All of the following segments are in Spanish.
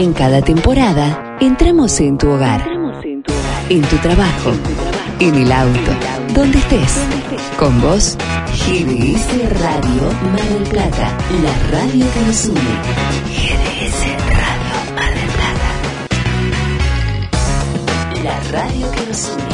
En cada temporada, entramos en tu hogar, en tu trabajo, en el auto, donde estés. Con vos, GDS Radio Mar del Plata, la radio que nos une. GDS Radio Mar del Plata. La radio que nos une.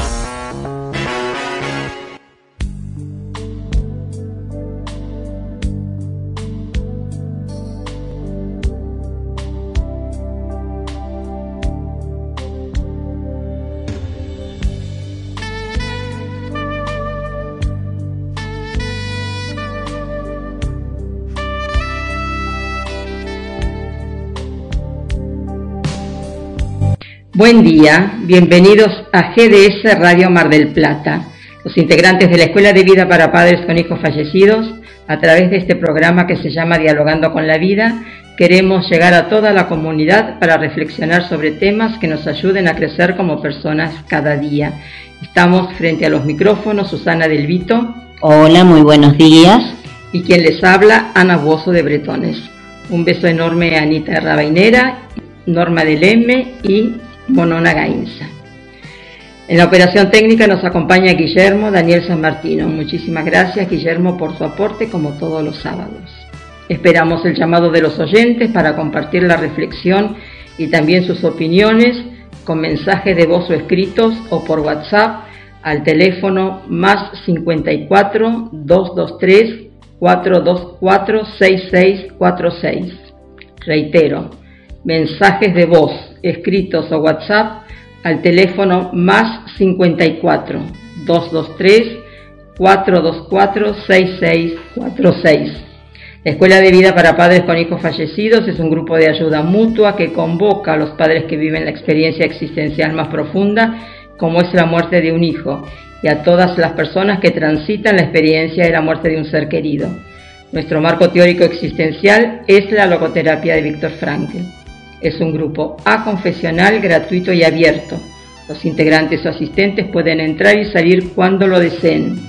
Buen día, bienvenidos a GDS Radio Mar del Plata, los integrantes de la Escuela de Vida para Padres con Hijos Fallecidos, a través de este programa que se llama Dialogando con la Vida, queremos llegar a toda la comunidad para reflexionar sobre temas que nos ayuden a crecer como personas cada día. Estamos frente a los micrófonos, Susana Del Vito. Hola, muy buenos días. Y quien les habla, Ana Bozo de Bretones. Un beso enorme a Anita Rabainera, Norma del M y Monona Gainza. En la operación técnica nos acompaña Guillermo Daniel San Martino. Muchísimas gracias Guillermo por su aporte como todos los sábados. Esperamos el llamado de los oyentes para compartir la reflexión y también sus opiniones con mensajes de voz o escritos o por WhatsApp al teléfono más 54 223 424 6646. Reitero, mensajes de voz escritos o WhatsApp al teléfono más 54 223 424 6646. La Escuela de Vida para Padres con Hijos Fallecidos es un grupo de ayuda mutua que convoca a los padres que viven la experiencia existencial más profunda, como es la muerte de un hijo, y a todas las personas que transitan la experiencia de la muerte de un ser querido. Nuestro marco teórico existencial es la logoterapia de Víctor Frankl. Es un grupo aconfesional gratuito y abierto. Los integrantes o asistentes pueden entrar y salir cuando lo deseen.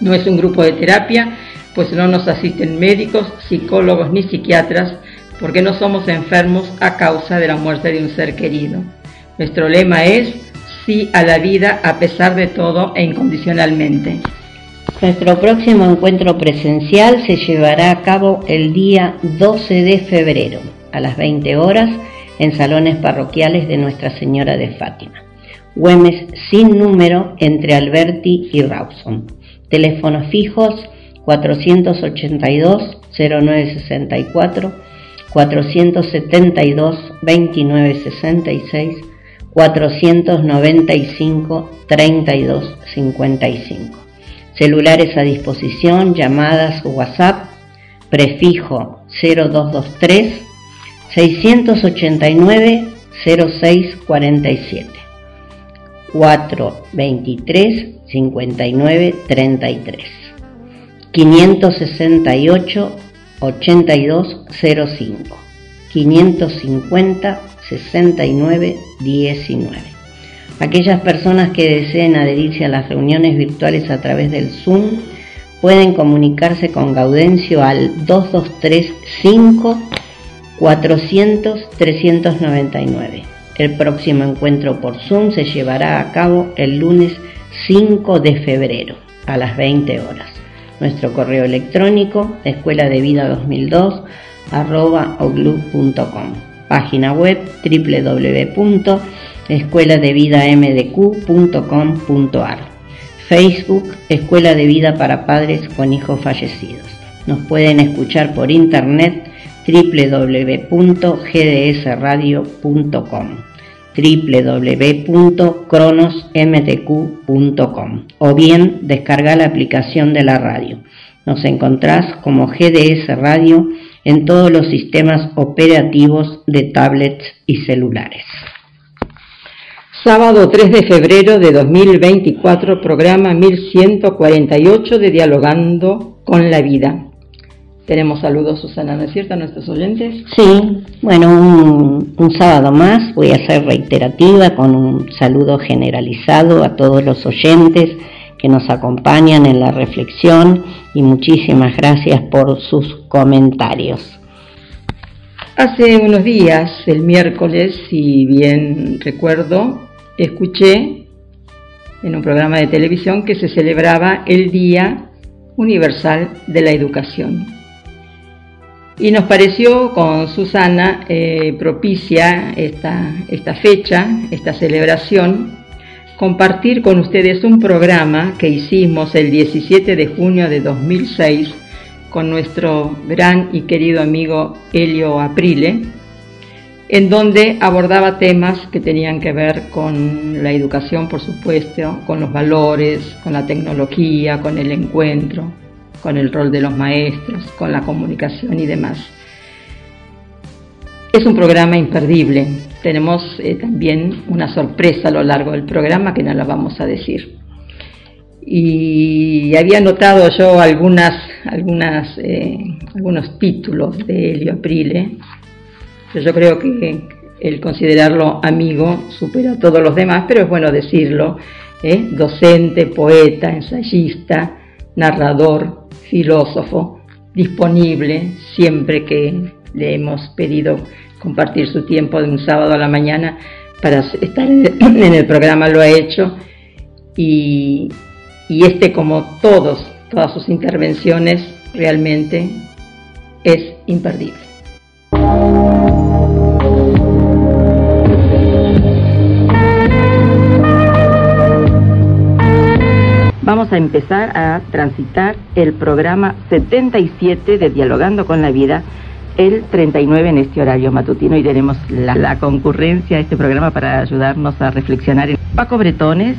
No es un grupo de terapia, pues no nos asisten médicos, psicólogos ni psiquiatras, porque no somos enfermos a causa de la muerte de un ser querido. Nuestro lema es sí a la vida a pesar de todo e incondicionalmente. Nuestro próximo encuentro presencial se llevará a cabo el día 12 de febrero a las 20 horas en salones parroquiales de Nuestra Señora de Fátima. Güemes sin número entre Alberti y Rawson. Teléfonos fijos 482 0964 472 2966 495 3255. Celulares a disposición, llamadas WhatsApp, prefijo 0223 689 0647 423 59 33 568 8205 550 69 19 Aquellas personas que deseen adherirse a las reuniones virtuales a través del Zoom pueden comunicarse con Gaudencio al 2235 400-399. El próximo encuentro por Zoom se llevará a cabo el lunes 5 de febrero a las 20 horas. Nuestro correo electrónico escuela de vida 2002 arroba Página web www.escueladevidamdq.com.ar. Facebook Escuela de Vida para Padres con Hijos Fallecidos. Nos pueden escuchar por internet www.gdsradio.com www.cronosmtq.com o bien descarga la aplicación de la radio. Nos encontrás como GDS Radio en todos los sistemas operativos de tablets y celulares. Sábado 3 de febrero de 2024, programa 1148 de Dialogando con la Vida. Tenemos saludos, Susana, ¿no es cierto, a nuestros oyentes? Sí, bueno, un, sábado más, voy a ser reiterativa con un saludo generalizado a todos los oyentes que nos acompañan en la reflexión y muchísimas gracias por sus comentarios. Hace unos días, el miércoles, si bien recuerdo, escuché en un programa de televisión que se celebraba el Día Universal de la Educación. Y nos pareció con Susana eh, propicia esta, esta fecha, esta celebración, compartir con ustedes un programa que hicimos el 17 de junio de 2006 con nuestro gran y querido amigo Helio Aprile, en donde abordaba temas que tenían que ver con la educación, por supuesto, con los valores, con la tecnología, con el encuentro, con el rol de los maestros, con la comunicación y demás. Es un programa imperdible. Tenemos eh, también una sorpresa a lo largo del programa que no la vamos a decir y había notado yo algunas, algunas, eh, algunos títulos de Helio Aprile. Yo creo que el considerarlo amigo supera a todos los demás, pero es bueno decirlo. ¿eh? Docente, poeta, ensayista, narrador, filósofo, disponible siempre que le hemos pedido compartir su tiempo de un sábado a la mañana para estar en el programa, lo ha hecho. Y, este como todos, todas sus intervenciones realmente es imperdible. Vamos a empezar a transitar el programa 77 de Dialogando con la Vida, el 39 en este horario matutino y tenemos la, la concurrencia de este programa para ayudarnos a reflexionar. Paco Bretones,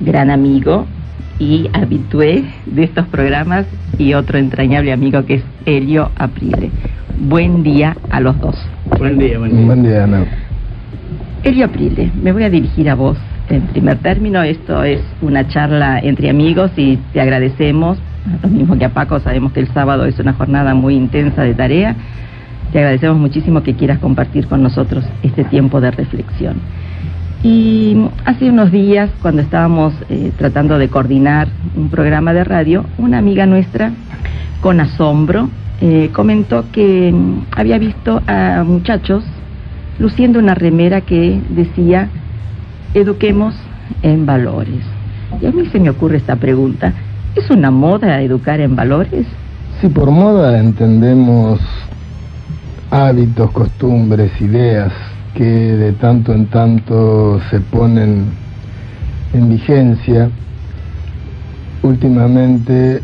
gran amigo y habitué de estos programas y otro entrañable amigo que es Helio Aprile. Buen día a los dos. Buen día, buen día. Buen día, Ana. Helio Aprile, me voy a dirigir a vos en primer término. Esto es una charla entre amigos y te agradecemos, lo mismo que a Paco, sabemos que el sábado es una jornada muy intensa de tarea. Te agradecemos muchísimo que quieras compartir con nosotros este tiempo de reflexión. Y hace unos días, cuando estábamos eh, tratando de coordinar un programa de radio, una amiga nuestra, con asombro, eh, comentó que mm, había visto a muchachos luciendo una remera que decía, eduquemos en valores. Y a mí se me ocurre esta pregunta, ¿es una moda educar en valores? Sí, por moda entendemos hábitos, costumbres, ideas que de tanto en tanto se ponen en vigencia, últimamente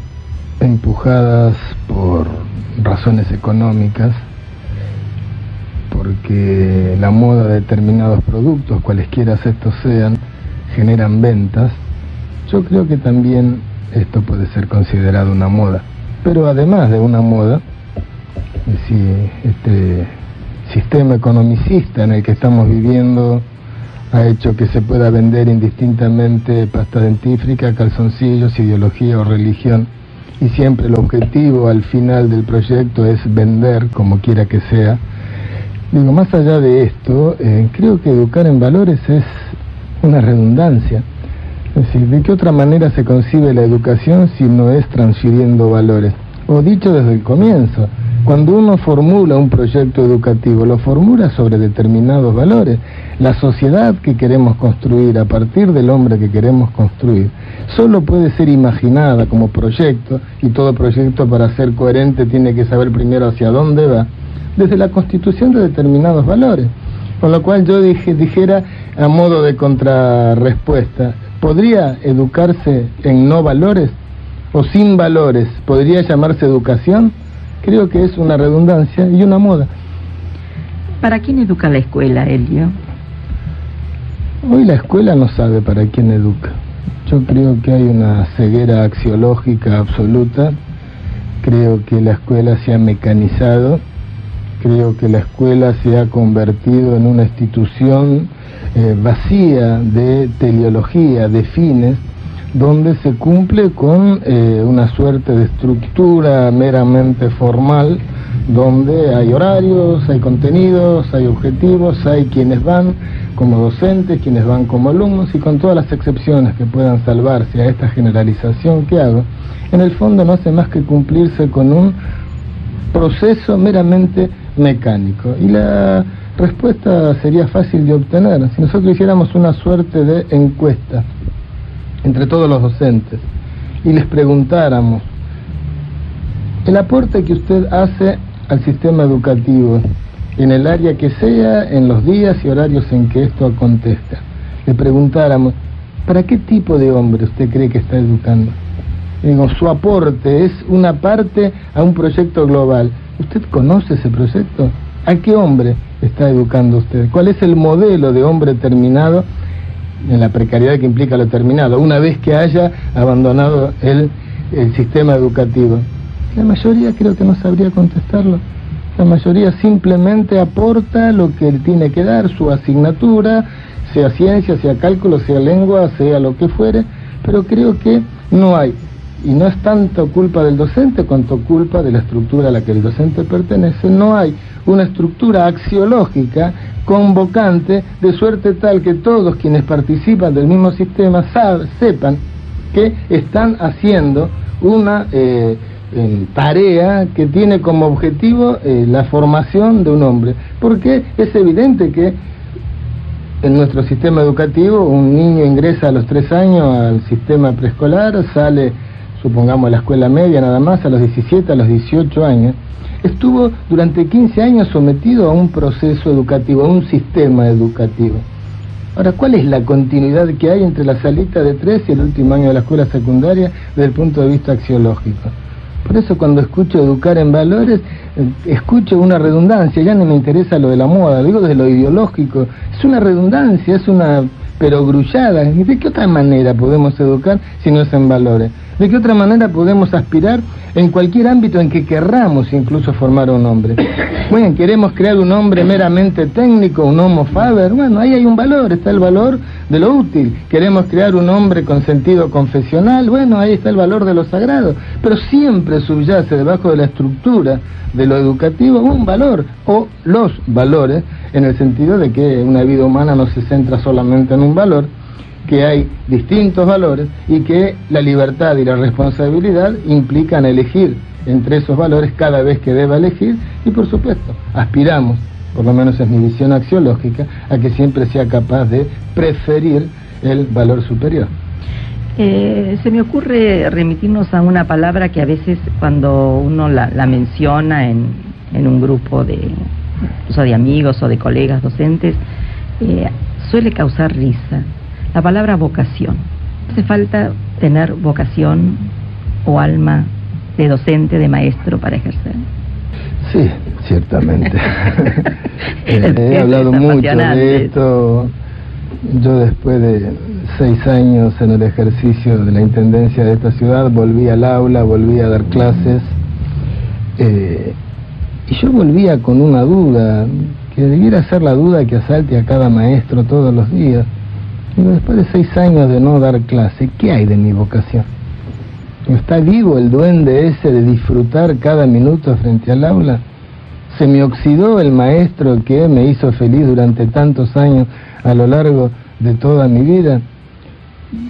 empujadas por razones económicas, porque la moda de determinados productos, cualesquiera estos sean, generan ventas, yo creo que también esto puede ser considerado una moda. Pero además de una moda, si este sistema economicista en el que estamos viviendo ha hecho que se pueda vender indistintamente pasta dentífrica, calzoncillos, ideología o religión. Y siempre el objetivo al final del proyecto es vender, como quiera que sea. Digo, más allá de esto, eh, creo que educar en valores es una redundancia. Es decir, ¿de qué otra manera se concibe la educación si no es transfiriendo valores? O dicho desde el comienzo, cuando uno formula un proyecto educativo, lo formula sobre determinados valores. La sociedad que queremos construir a partir del hombre que queremos construir solo puede ser imaginada como proyecto y todo proyecto para ser coherente tiene que saber primero hacia dónde va, desde la constitución de determinados valores. Con lo cual yo dije, dijera a modo de contrarrespuesta, ¿podría educarse en no valores o sin valores? ¿Podría llamarse educación? creo que es una redundancia y una moda. ¿Para quién educa la escuela, Elio? Hoy la escuela no sabe para quién educa. Yo creo que hay una ceguera axiológica absoluta. Creo que la escuela se ha mecanizado. Creo que la escuela se ha convertido en una institución eh, vacía de teleología, de fines, donde se cumple con eh, una suerte de estructura meramente formal, donde hay horarios, hay contenidos, hay objetivos, hay quienes van como docentes, quienes van como alumnos y con todas las excepciones que puedan salvarse a esta generalización que hago, en el fondo no hace más que cumplirse con un proceso meramente mecánico. Y la respuesta sería fácil de obtener si nosotros hiciéramos una suerte de encuesta entre todos los docentes y les preguntáramos el aporte que usted hace al sistema educativo en el área que sea, en los días y horarios en que esto acontezca. Le preguntáramos, ¿para qué tipo de hombre usted cree que está educando? Su aporte es una parte a un proyecto global. ¿Usted conoce ese proyecto? ¿A qué hombre está educando usted? ¿Cuál es el modelo de hombre terminado en la precariedad que implica lo terminado, una vez que haya abandonado el, el sistema educativo? La mayoría creo que no sabría contestarlo. La mayoría simplemente aporta lo que él tiene que dar, su asignatura, sea ciencia, sea cálculo, sea lengua, sea lo que fuere, pero creo que no hay. Y no es tanto culpa del docente cuanto culpa de la estructura a la que el docente pertenece. No hay una estructura axiológica convocante de suerte tal que todos quienes participan del mismo sistema sepan que están haciendo una... Eh, tarea que tiene como objetivo eh, la formación de un hombre, porque es evidente que en nuestro sistema educativo un niño ingresa a los tres años al sistema preescolar, sale, supongamos, la escuela media nada más, a los 17, a los 18 años, estuvo durante 15 años sometido a un proceso educativo, a un sistema educativo. Ahora, ¿cuál es la continuidad que hay entre la salita de tres y el último año de la escuela secundaria desde el punto de vista axiológico? Por eso cuando escucho educar en valores, eh, escucho una redundancia, ya no me interesa lo de la moda, digo de lo ideológico, es una redundancia, es una perogrullada. ¿De qué otra manera podemos educar si no es en valores? ¿De qué otra manera podemos aspirar en cualquier ámbito en que querramos incluso formar un hombre? Bueno, queremos crear un hombre meramente técnico, un homo faber, bueno, ahí hay un valor, está el valor de lo útil. Queremos crear un hombre con sentido confesional, bueno, ahí está el valor de lo sagrado. Pero siempre subyace debajo de la estructura de lo educativo un valor o los valores, en el sentido de que una vida humana no se centra solamente en un valor, que hay distintos valores y que la libertad y la responsabilidad implican elegir entre esos valores cada vez que deba elegir y por supuesto aspiramos, por lo menos es mi visión axiológica, a que siempre sea capaz de preferir el valor superior. Eh, se me ocurre remitirnos a una palabra que a veces cuando uno la, menciona en, en, un grupo de, o de amigos o de colegas docentes, eh, suele causar risa la palabra vocación. Hace falta tener vocación o alma de docente, de maestro para ejercer. Sí, ciertamente. Eh, he hablado mucho de esto. Yo después de seis años en el ejercicio de la Intendencia de esta ciudad, volví al aula, volví a dar clases. Eh, y yo volvía con una duda, que debiera ser la duda que asalte a cada maestro todos los días después de seis años de no dar clase, ¿qué hay de mi vocación? ¿Está vivo el duende ese de disfrutar cada minuto frente al aula? ¿Se me oxidó el maestro que me hizo feliz durante tantos años a lo largo de toda mi vida?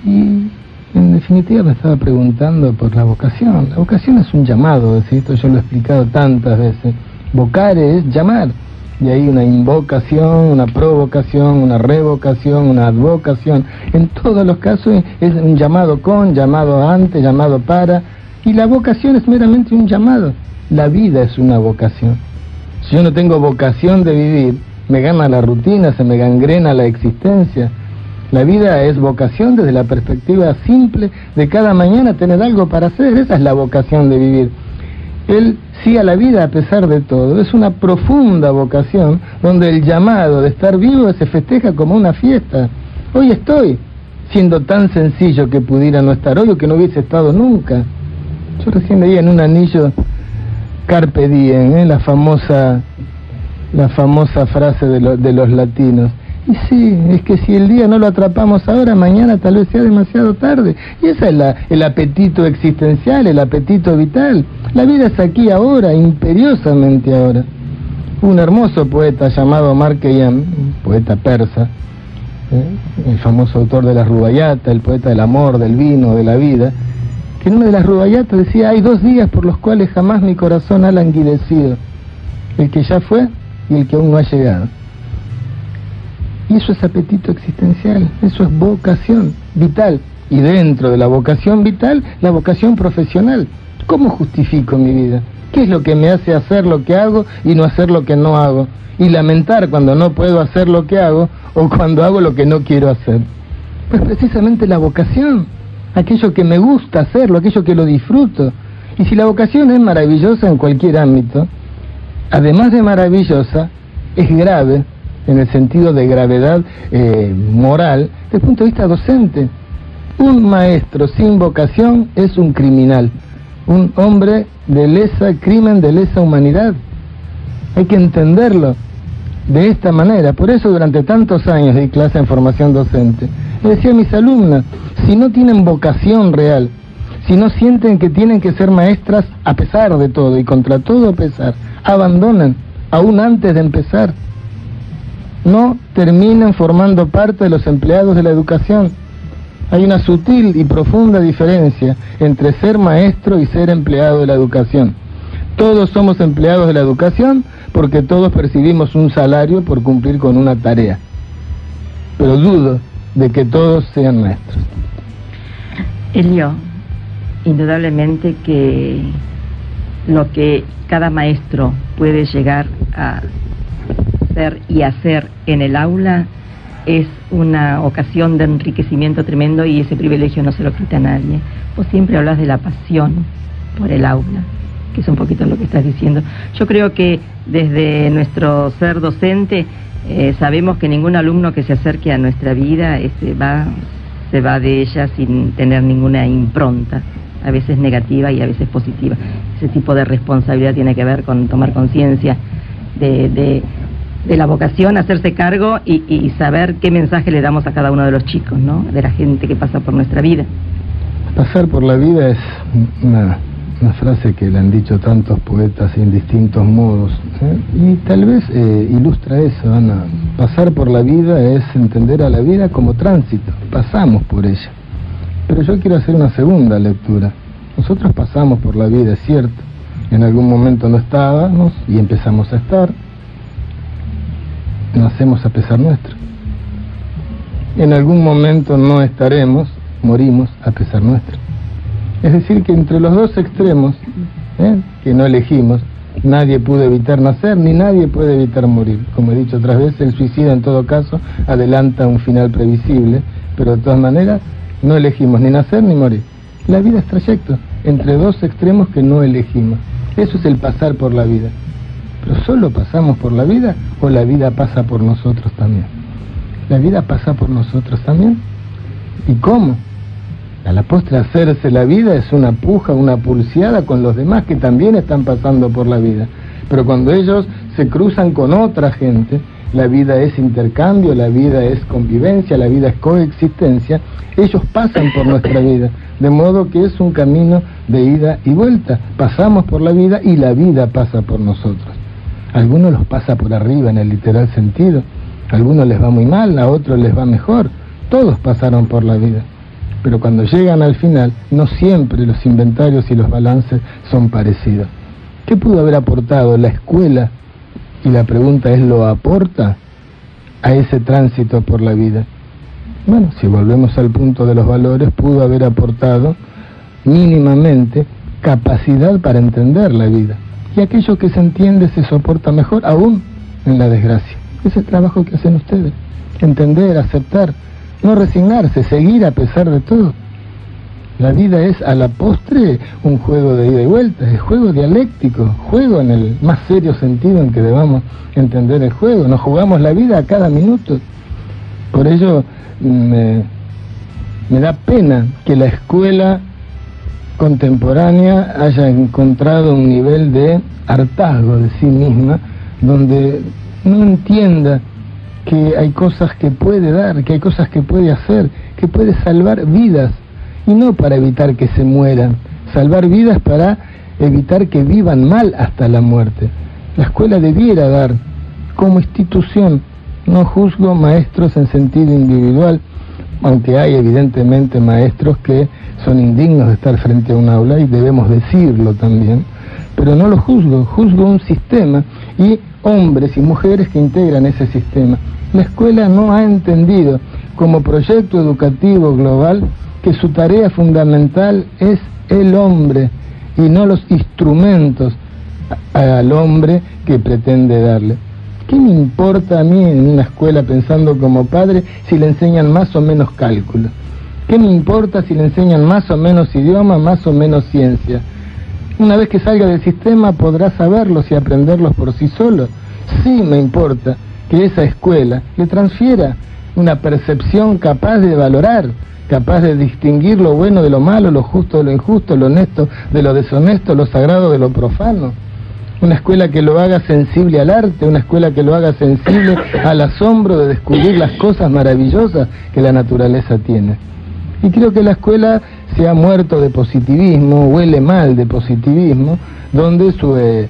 Y en definitiva me estaba preguntando por la vocación. La vocación es un llamado, esto yo lo he explicado tantas veces. Vocare es llamar y hay una invocación, una provocación, una revocación, una advocación. En todos los casos es un llamado con, llamado ante, llamado para, y la vocación es meramente un llamado. La vida es una vocación. Si yo no tengo vocación de vivir, me gana la rutina, se me gangrena la existencia. La vida es vocación desde la perspectiva simple de cada mañana tener algo para hacer. Esa es la vocación de vivir. El sí a la vida a pesar de todo. Es una profunda vocación donde el llamado de estar vivo se festeja como una fiesta. Hoy estoy, siendo tan sencillo que pudiera no estar hoy o que no hubiese estado nunca. Yo recién leía en un anillo Carpe Diem, ¿eh? la famosa la famosa frase de, de los latinos. Y sí, es que si el día no lo atrapamos ahora, mañana tal vez sea demasiado tarde. Y ese es la, el apetito existencial, el apetito vital. La vida es aquí ahora, imperiosamente ahora. Un hermoso poeta llamado Marqueyan, poeta persa, ¿eh? el famoso autor de la Rubayata, el poeta del amor, del vino, de la vida, que en una de las rubayatas decía, hay dos días por los cuales jamás mi corazón ha languidecido, el que ya fue y el que aún no ha llegado. Y eso es apetito existencial, eso es vocación vital. Y dentro de la vocación vital, la vocación profesional. ¿Cómo justifico mi vida? ¿Qué es lo que me hace hacer lo que hago y no hacer lo que no hago? Y lamentar cuando no puedo hacer lo que hago o cuando hago lo que no quiero hacer. Pues precisamente la vocación, aquello que me gusta hacerlo, aquello que lo disfruto. Y si la vocación es maravillosa en cualquier ámbito, además de maravillosa, es grave en el sentido de gravedad eh, moral desde el punto de vista docente. Un maestro sin vocación es un criminal, un hombre de lesa crimen, de lesa humanidad. Hay que entenderlo de esta manera. Por eso durante tantos años de clase en formación docente, le decía a mis alumnas, si no tienen vocación real, si no sienten que tienen que ser maestras a pesar de todo y contra todo pesar, abandonan aún antes de empezar. No terminan formando parte de los empleados de la educación. Hay una sutil y profunda diferencia entre ser maestro y ser empleado de la educación. Todos somos empleados de la educación porque todos percibimos un salario por cumplir con una tarea. Pero dudo de que todos sean maestros. Elio, indudablemente que lo que cada maestro puede llegar a y hacer en el aula es una ocasión de enriquecimiento tremendo y ese privilegio no se lo quita a nadie. Vos siempre hablas de la pasión por el aula, que es un poquito lo que estás diciendo. Yo creo que desde nuestro ser docente eh, sabemos que ningún alumno que se acerque a nuestra vida este, va, se va de ella sin tener ninguna impronta, a veces negativa y a veces positiva. Ese tipo de responsabilidad tiene que ver con tomar conciencia de la vocación, hacerse cargo y, saber qué mensaje le damos a cada uno de los chicos, ¿no? De la gente que pasa por nuestra vida. Pasar por la vida es una, frase que le han dicho tantos poetas en distintos modos y tal vez eh, ilustra eso, Ana. Pasar por la vida es entender a la vida como tránsito, pasamos por ella. Pero yo quiero hacer una segunda lectura. Nosotros pasamos por la vida, es cierto. En algún momento no estábamos y empezamos a estar nacemos a pesar nuestro. En algún momento no estaremos, morimos a pesar nuestro. Es decir, que entre los dos extremos, ¿eh? que no elegimos, nadie pudo evitar nacer ni nadie puede evitar morir. Como he dicho otras veces, el suicidio en todo caso adelanta un final previsible, pero de todas maneras no elegimos ni nacer ni morir. La vida es trayecto entre dos extremos que no elegimos. Eso es el pasar por la vida. ¿Pero solo pasamos por la vida o la vida pasa por nosotros también? ¿La vida pasa por nosotros también? ¿Y cómo? A la postre hacerse la vida es una puja, una pulseada con los demás que también están pasando por la vida. Pero cuando ellos se cruzan con otra gente, la vida es intercambio, la vida es convivencia, la vida es coexistencia, ellos pasan por nuestra vida, de modo que es un camino de ida y vuelta. Pasamos por la vida y la vida pasa por nosotros algunos los pasa por arriba en el literal sentido, a algunos les va muy mal, a otros les va mejor, todos pasaron por la vida. Pero cuando llegan al final, no siempre los inventarios y los balances son parecidos. ¿Qué pudo haber aportado la escuela? Y la pregunta es, ¿lo aporta a ese tránsito por la vida? Bueno, si volvemos al punto de los valores, pudo haber aportado mínimamente capacidad para entender la vida y aquello que se entiende se soporta mejor aún en la desgracia. Es el trabajo que hacen ustedes. Entender, aceptar, no resignarse, seguir a pesar de todo. La vida es a la postre un juego de ida y vuelta, es juego dialéctico, juego en el más serio sentido en que debamos entender el juego. Nos jugamos la vida a cada minuto. Por ello me, me da pena que la escuela contemporánea haya encontrado un nivel de hartazgo de sí misma, donde no entienda que hay cosas que puede dar, que hay cosas que puede hacer, que puede salvar vidas, y no para evitar que se mueran, salvar vidas para evitar que vivan mal hasta la muerte. La escuela debiera dar como institución, no juzgo maestros en sentido individual, aunque hay evidentemente maestros que son indignos de estar frente a un aula y debemos decirlo también, pero no lo juzgo, juzgo un sistema y hombres y mujeres que integran ese sistema. La escuela no ha entendido como proyecto educativo global que su tarea fundamental es el hombre y no los instrumentos al hombre que pretende darle. ¿Qué me importa a mí en una escuela pensando como padre si le enseñan más o menos cálculo? ¿Qué me importa si le enseñan más o menos idioma, más o menos ciencia? Una vez que salga del sistema podrá saberlos y aprenderlos por sí solo. Sí me importa que esa escuela le transfiera una percepción capaz de valorar, capaz de distinguir lo bueno de lo malo, lo justo de lo injusto, lo honesto de lo deshonesto, lo sagrado de lo profano. Una escuela que lo haga sensible al arte, una escuela que lo haga sensible al asombro de descubrir las cosas maravillosas que la naturaleza tiene. Y creo que la escuela se ha muerto de positivismo, huele mal de positivismo, donde su, eh,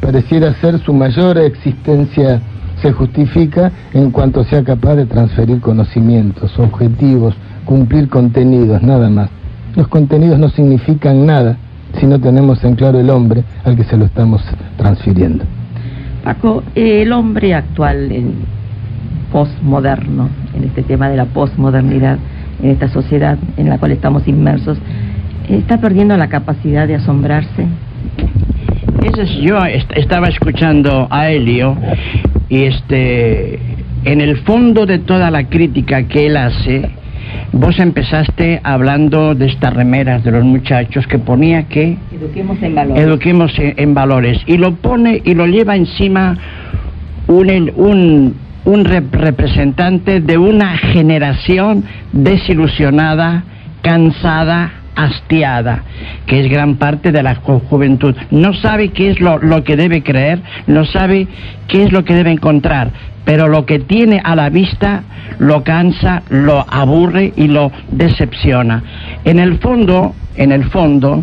pareciera ser su mayor existencia se justifica en cuanto sea capaz de transferir conocimientos, objetivos, cumplir contenidos, nada más. Los contenidos no significan nada si no tenemos en claro el hombre al que se lo estamos transfiriendo. Paco, el hombre actual, el postmoderno, en este tema de la postmodernidad, en esta sociedad en la cual estamos inmersos, está perdiendo la capacidad de asombrarse. Eso es, yo estaba escuchando a Helio y este, en el fondo de toda la crítica que él hace, vos empezaste hablando de estas remeras de los muchachos que ponía que eduquemos en valores, eduquemos en, valores. Y lo pone y lo lleva encima un, un, un representante de una generación desilusionada, cansada, hastiada, que es gran parte de la juventud. No sabe qué es lo, que debe creer, no sabe qué es lo que debe encontrar, pero lo que tiene a la vista lo cansa, lo aburre y lo decepciona. En el fondo, en el fondo,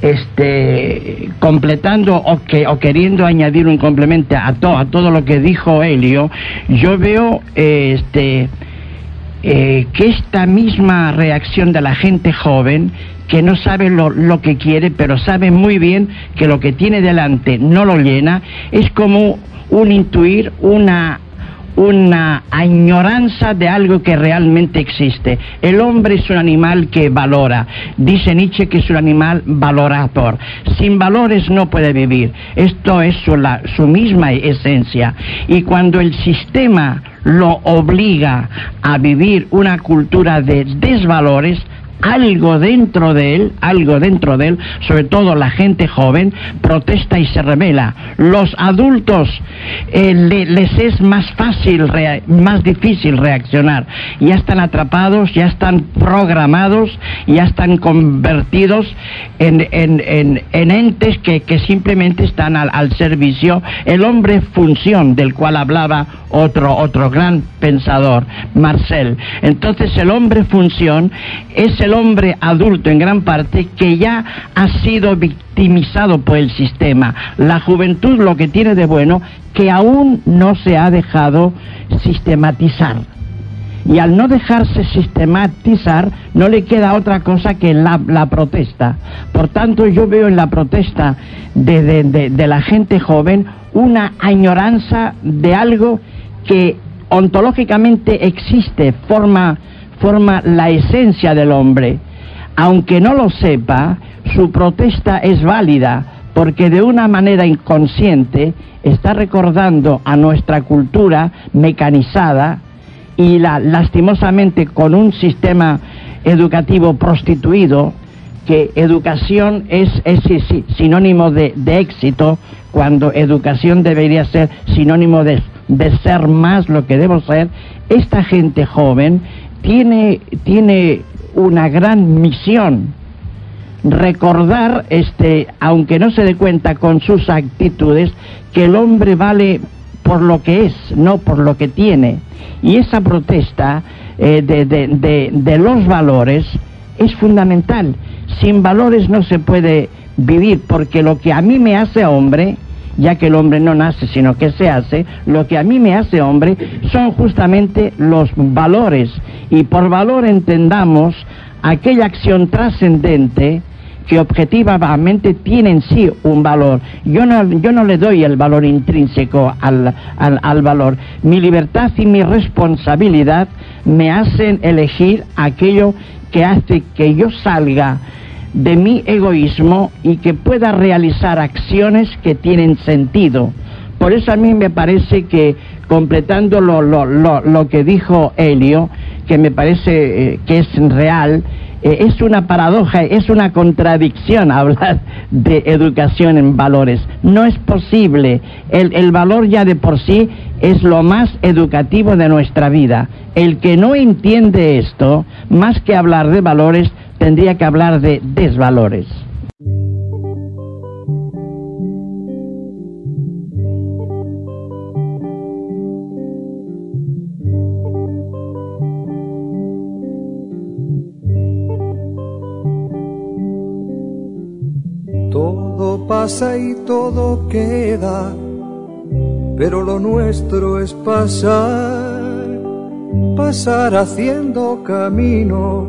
este, completando o, que, o queriendo añadir un complemento a, a todo lo que dijo Helio, yo veo este, eh, que esta misma reacción de la gente joven que no sabe lo, lo, que quiere, pero sabe muy bien que lo que tiene delante no lo llena, es como un intuir, una una añoranza de algo que realmente existe. El hombre es un animal que valora. Dice Nietzsche que es un animal valorador. Sin valores no puede vivir. Esto es su, su misma esencia. Y cuando el sistema lo obliga a vivir una cultura de desvalores, algo dentro de él, algo dentro de él, sobre todo la gente joven, protesta y se revela. Los adultos eh, les es más fácil, más difícil reaccionar. Ya están atrapados, ya están programados, ya están convertidos en, entes que, simplemente están al, al servicio. El hombre función del cual hablaba otro, otro gran pensador, Marcel. Entonces el hombre función es el hombre adulto en gran parte que ya ha sido victimizado por el sistema. La juventud lo que tiene de bueno que aún no se ha dejado sistematizar. Y al no dejarse sistematizar, no le queda otra cosa que la, protesta. Por tanto, yo veo en la protesta de, de la gente joven una añoranza de algo que ontológicamente existe, forma, forma la esencia del hombre. Aunque no lo sepa, su protesta es válida porque de una manera inconsciente está recordando a nuestra cultura mecanizada y la, lastimosamente con un sistema educativo prostituido, que educación es, sinónimo de, de éxito, cuando educación debería ser sinónimo de de ser más lo que debo ser, esta gente joven tiene, tiene una gran misión. Recordar, este, aunque no se dé cuenta con sus actitudes, que el hombre vale por lo que es, no por lo que tiene. Y esa protesta eh, de, de, de los valores es fundamental. Sin valores no se puede vivir, porque lo que a mí me hace hombre, ya que el hombre no nace, sino que se hace, lo que a mí me hace hombre son justamente los valores. Y por valor entendamos aquella acción trascendente que objetivamente tiene en sí un valor. Yo no, yo no le doy el valor intrínseco al, al, valor. Mi libertad y mi responsabilidad me hacen elegir aquello que hace que yo salga de mi egoísmo y que pueda realizar acciones que tienen sentido. Por eso a mí me parece que, completando lo, lo, lo, lo que dijo Helio, que me parece eh, que es real, eh, es una paradoja, es una contradicción hablar de educación en valores. No es posible. El, el, valor ya de por sí es lo más educativo de nuestra vida. El que no entiende esto, más que hablar de valores, tendría que hablar de desvalores. pasa y todo queda, pero lo nuestro es pasar, pasar haciendo caminos,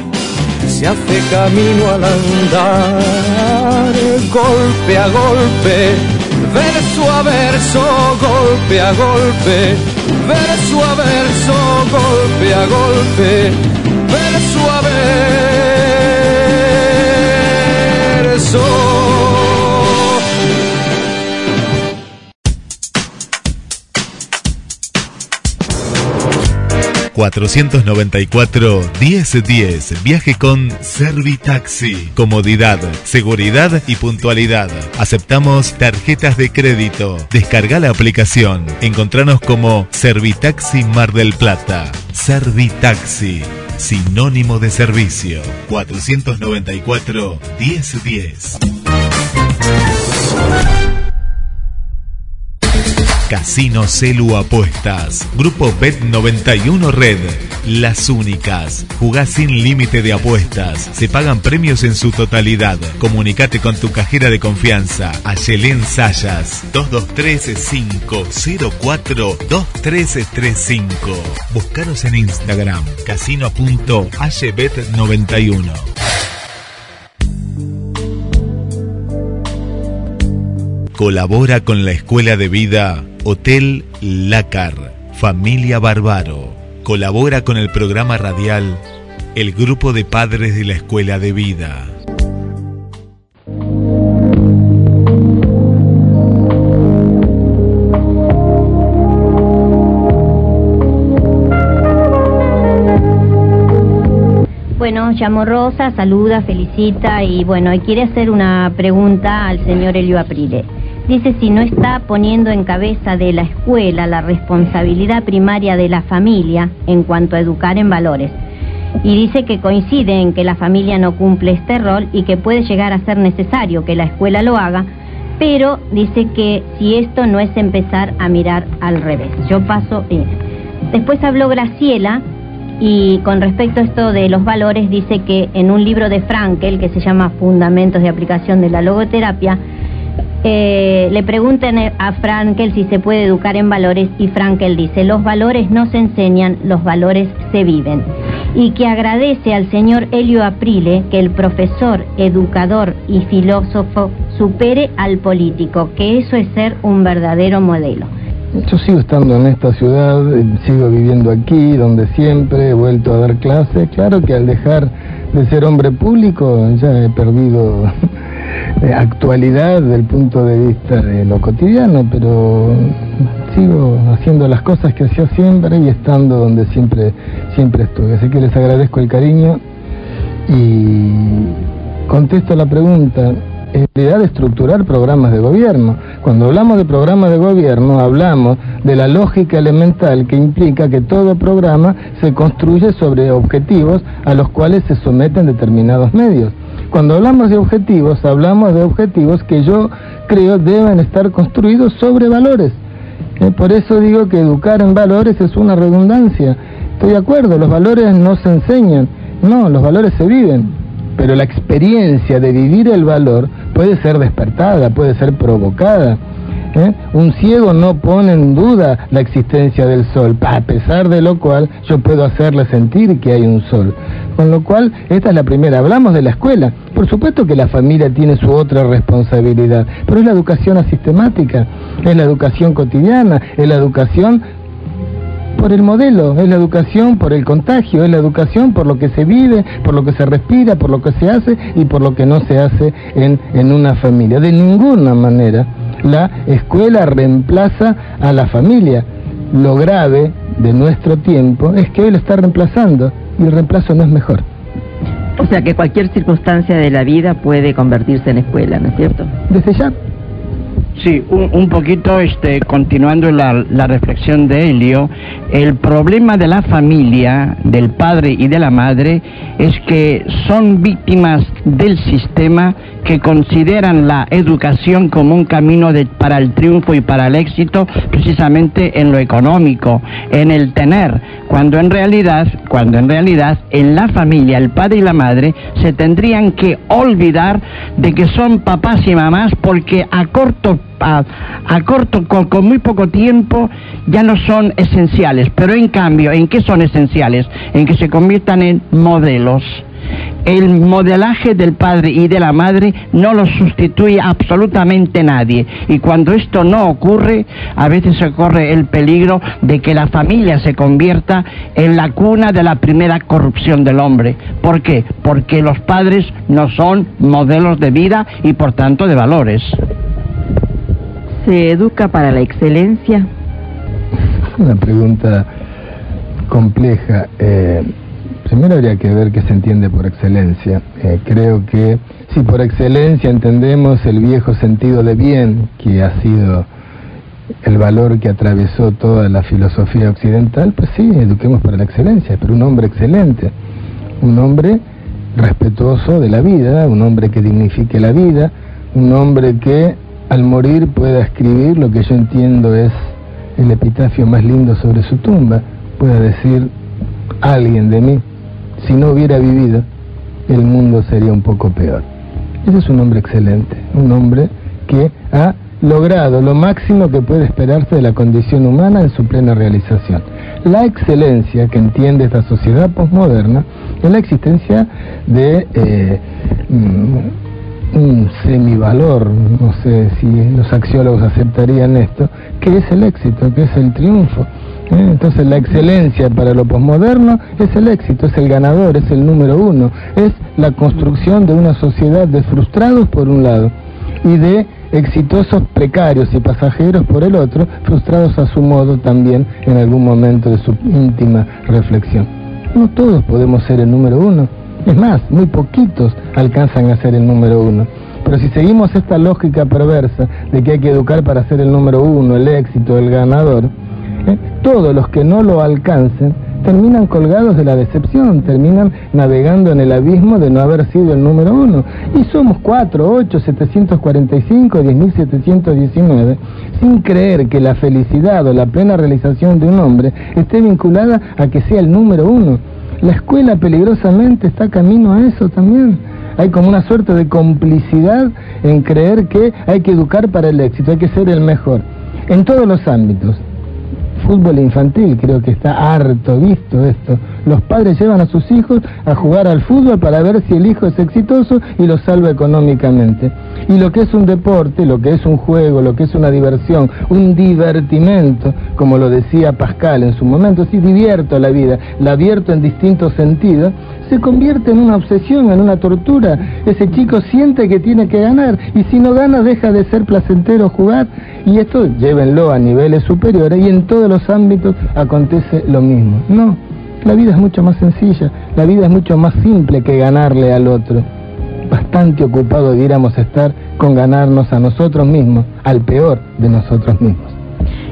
se hace camino al andar, golpe a golpe, verso a verso, golpe a golpe, verso a verso, golpe a golpe, verso a verso. 494 1010. Viaje con Servitaxi. Comodidad, seguridad y puntualidad. Aceptamos tarjetas de crédito. Descarga la aplicación. Encontranos como Servitaxi Mar del Plata. Servitaxi. Sinónimo de servicio. 494 1010. Casino Celu Apuestas. Grupo Bet91 Red. Las únicas. Jugás sin límite de apuestas. Se pagan premios en su totalidad. Comunicate con tu cajera de confianza. Ayelén Sayas. 223-504-2335. Búscanos en Instagram. Casino.aybet91. Colabora con la Escuela de Vida Hotel Lácar, Familia Barbaro. Colabora con el programa radial El Grupo de Padres de la Escuela de Vida. Bueno, llamo Rosa, saluda, felicita y bueno, quiere hacer una pregunta al señor Elio Aprile. Dice si no está poniendo en cabeza de la escuela la responsabilidad primaria de la familia en cuanto a educar en valores. Y dice que coincide en que la familia no cumple este rol y que puede llegar a ser necesario que la escuela lo haga, pero dice que si esto no es empezar a mirar al revés. Yo paso... Eh. Después habló Graciela y con respecto a esto de los valores, dice que en un libro de Frankel, que se llama Fundamentos de Aplicación de la Logoterapia, eh, le preguntan a Frankel si se puede educar en valores y Frankel dice, los valores no se enseñan, los valores se viven. Y que agradece al señor Helio Aprile que el profesor, educador y filósofo supere al político, que eso es ser un verdadero modelo. Yo sigo estando en esta ciudad, sigo viviendo aquí, donde siempre he vuelto a dar clases. Claro que al dejar de ser hombre público ya he perdido actualidad del punto de vista de lo cotidiano, pero sigo haciendo las cosas que hacía siempre y estando donde siempre, siempre estuve. Así que les agradezco el cariño y contesto la pregunta la de estructurar programas de gobierno. Cuando hablamos de programas de gobierno, hablamos de la lógica elemental que implica que todo programa se construye sobre objetivos a los cuales se someten determinados medios. Cuando hablamos de objetivos, hablamos de objetivos que yo creo deben estar construidos sobre valores. Eh, por eso digo que educar en valores es una redundancia. Estoy de acuerdo, los valores no se enseñan, no, los valores se viven pero la experiencia de vivir el valor puede ser despertada, puede ser provocada. ¿Eh? Un ciego no pone en duda la existencia del sol, a pesar de lo cual yo puedo hacerle sentir que hay un sol. Con lo cual, esta es la primera. Hablamos de la escuela. Por supuesto que la familia tiene su otra responsabilidad, pero es la educación asistemática, es la educación cotidiana, es la educación por el modelo, es la educación por el contagio, es la educación por lo que se vive, por lo que se respira, por lo que se hace y por lo que no se hace en, en una familia. De ninguna manera la escuela reemplaza a la familia. Lo grave de nuestro tiempo es que lo está reemplazando y el reemplazo no es mejor. O sea que cualquier circunstancia de la vida puede convertirse en escuela, ¿no es cierto? Desde ya. Sí, un, poquito este, continuando la, la, reflexión de Helio, el problema de la familia, del padre y de la madre, es que son víctimas del sistema que consideran la educación como un camino de, para el triunfo y para el éxito, precisamente en lo económico, en el tener, cuando en realidad, cuando en realidad en la familia el padre y la madre se tendrían que olvidar de que son papás y mamás porque a corto a, corto, con, con, muy poco tiempo, ya no son esenciales. Pero en cambio, ¿en qué son esenciales? En que se conviertan en modelos. El modelaje del padre y de la madre no lo sustituye absolutamente nadie. Y cuando esto no ocurre, a veces se corre el peligro de que la familia se convierta en la cuna de la primera corrupción del hombre. ¿Por qué? Porque los padres no son modelos de vida y por tanto de valores. ¿Se educa para la excelencia? Una pregunta compleja. Eh, primero habría que ver qué se entiende por excelencia. Eh, creo que si por excelencia entendemos el viejo sentido de bien, que ha sido el valor que atravesó toda la filosofía occidental, pues sí, eduquemos para la excelencia, pero un hombre excelente, un hombre respetuoso de la vida, un hombre que dignifique la vida, un hombre que al morir pueda escribir lo que yo entiendo es el epitafio más lindo sobre su tumba, pueda decir alguien de mí, si no hubiera vivido, el mundo sería un poco peor. Ese es un hombre excelente, un hombre que ha logrado lo máximo que puede esperarse de la condición humana en su plena realización. La excelencia que entiende esta sociedad posmoderna es la existencia de eh, mm, un semivalor, no sé si los axiólogos aceptarían esto, que es el éxito, que es el triunfo. ¿Eh? Entonces la excelencia para lo posmoderno es el éxito, es el ganador, es el número uno, es la construcción de una sociedad de frustrados por un lado y de exitosos precarios y pasajeros por el otro, frustrados a su modo también en algún momento de su íntima reflexión. No todos podemos ser el número uno, es más, muy poquitos alcanzan a ser el número uno. Pero si seguimos esta lógica perversa de que hay que educar para ser el número uno, el éxito, el ganador, todos los que no lo alcancen terminan colgados de la decepción, terminan navegando en el abismo de no haber sido el número uno. Y somos 4, 8, 745, 10.719, sin creer que la felicidad o la plena realización de un hombre esté vinculada a que sea el número uno. La escuela peligrosamente está camino a eso también. Hay como una suerte de complicidad en creer que hay que educar para el éxito, hay que ser el mejor. En todos los ámbitos, fútbol infantil, creo que está harto visto esto. Los padres llevan a sus hijos a jugar al fútbol para ver si el hijo es exitoso y lo salva económicamente. Y lo que es un deporte, lo que es un juego, lo que es una diversión, un divertimento, como lo decía Pascal en su momento, si divierto la vida, la abierto en distintos sentidos, se convierte en una obsesión, en una tortura. Ese chico siente que tiene que ganar y si no gana deja de ser placentero jugar y esto llévenlo a niveles superiores y en todos los ámbitos acontece lo mismo. No, la vida es mucho más sencilla, la vida es mucho más simple que ganarle al otro. Bastante ocupado debiéramos estar con ganarnos a nosotros mismos, al peor de nosotros mismos.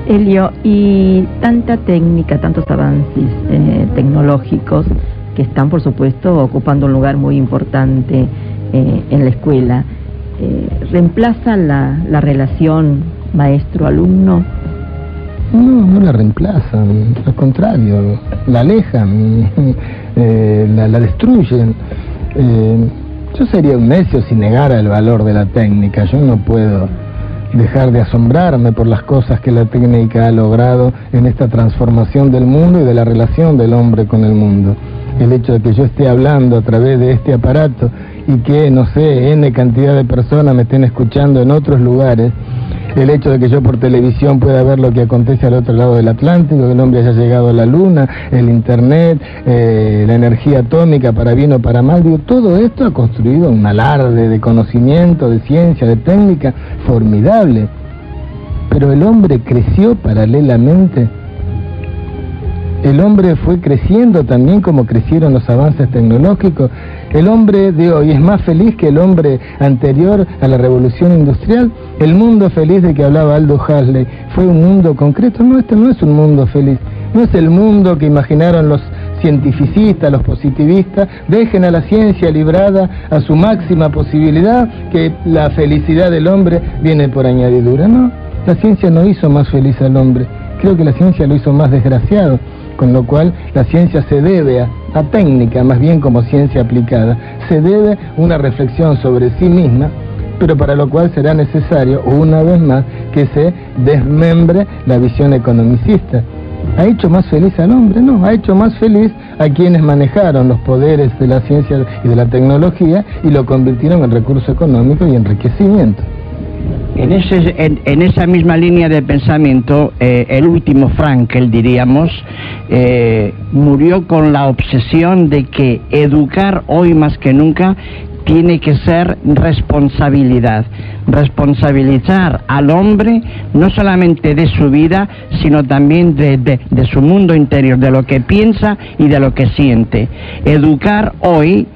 Elio, y tanta técnica, tantos avances eh, tecnológicos, que están, por supuesto, ocupando un lugar muy importante eh, en la escuela. Eh, ¿Reemplaza la, la relación maestro-alumno? No, no la reemplazan, al contrario, la alejan, eh, la, la, destruyen. yo sería un necio si negara el valor de la técnica, yo no puedo dejar de asombrarme por las cosas que la técnica ha logrado en esta transformación del mundo y de la relación del hombre con el mundo el hecho de que yo esté hablando a través de este aparato y que, no sé, N cantidad de personas me estén escuchando en otros lugares, el hecho de que yo por televisión pueda ver lo que acontece al otro lado del Atlántico, que el hombre haya llegado a la Luna, el Internet, eh, la energía atómica para bien o para mal, digo, todo esto ha construido un alarde de conocimiento, de ciencia, de técnica formidable. Pero el hombre creció paralelamente el hombre fue creciendo también como crecieron los avances tecnológicos. El hombre de hoy es más feliz que el hombre anterior a la revolución industrial. El mundo feliz de que hablaba Aldo Huxley fue un mundo concreto. No, este no es un mundo feliz. No es el mundo que imaginaron los cientificistas, los positivistas, dejen a la ciencia librada a su máxima posibilidad, que la felicidad del hombre viene por añadidura. No, la ciencia no hizo más feliz al hombre, creo que la ciencia lo hizo más desgraciado con lo cual la ciencia se debe a, técnica, más bien como ciencia aplicada, se debe una reflexión sobre sí misma, pero para lo cual será necesario, una vez más, que se desmembre la visión economicista. ¿Ha hecho más feliz al hombre? No, ha hecho más feliz a quienes manejaron los poderes de la ciencia y de la tecnología y lo convirtieron en recurso económico y enriquecimiento. En, ese, en, esa misma línea de pensamiento, eh, el último Frankel, diríamos, eh, murió con la obsesión de que educar hoy más que nunca tiene que ser responsabilidad. Responsabilizar al hombre no solamente de su vida, sino también de, de su mundo interior, de lo que piensa y de lo que siente. Educar hoy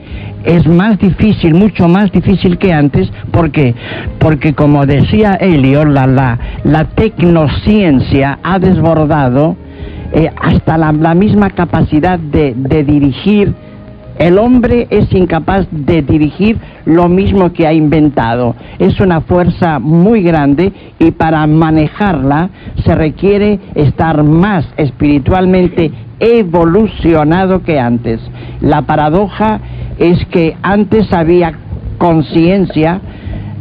es más difícil, mucho más difícil que antes, ¿por qué? Porque como decía Elio, la, la, la tecnociencia ha desbordado eh, hasta la, la, misma capacidad de, de dirigir el hombre es incapaz de dirigir lo mismo que ha inventado. Es una fuerza muy grande y para manejarla se requiere estar más espiritualmente evolucionado que antes. La paradoja es que antes había conciencia,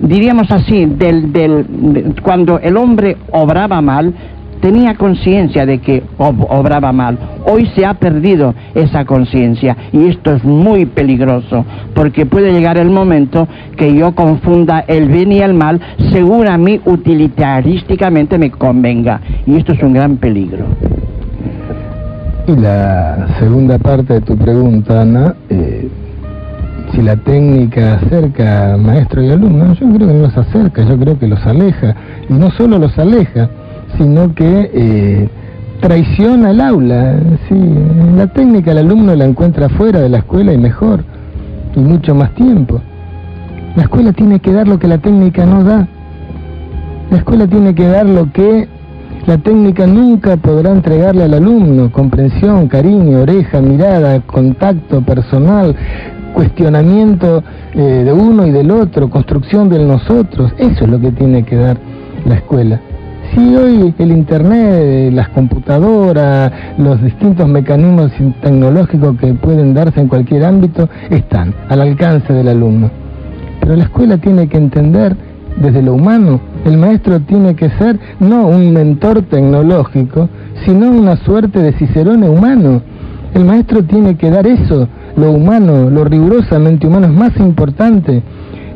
diríamos así, del, del, cuando el hombre obraba mal, tenía conciencia de que obraba mal. Hoy se ha perdido esa conciencia y esto es muy peligroso porque puede llegar el momento que yo confunda el bien y el mal según a mí utilitarísticamente me convenga y esto es un gran peligro. Y la segunda parte de tu pregunta, Ana, eh, si la técnica acerca maestro y alumno, yo creo que no los acerca, yo creo que los aleja. Y no solo los aleja, sino que eh, traiciona el aula. Sí, la técnica el alumno la encuentra fuera de la escuela y mejor, y mucho más tiempo. La escuela tiene que dar lo que la técnica no da. La escuela tiene que dar lo que la técnica nunca podrá entregarle al alumno, comprensión, cariño, oreja, mirada, contacto personal, cuestionamiento eh, de uno y del otro, construcción del nosotros. Eso es lo que tiene que dar la escuela. Si hoy el Internet, las computadoras, los distintos mecanismos tecnológicos que pueden darse en cualquier ámbito están al alcance del alumno. Pero la escuela tiene que entender desde lo humano. El maestro tiene que ser no un mentor tecnológico, sino una suerte de cicerone humano. El maestro tiene que dar eso, lo humano, lo rigurosamente humano es más importante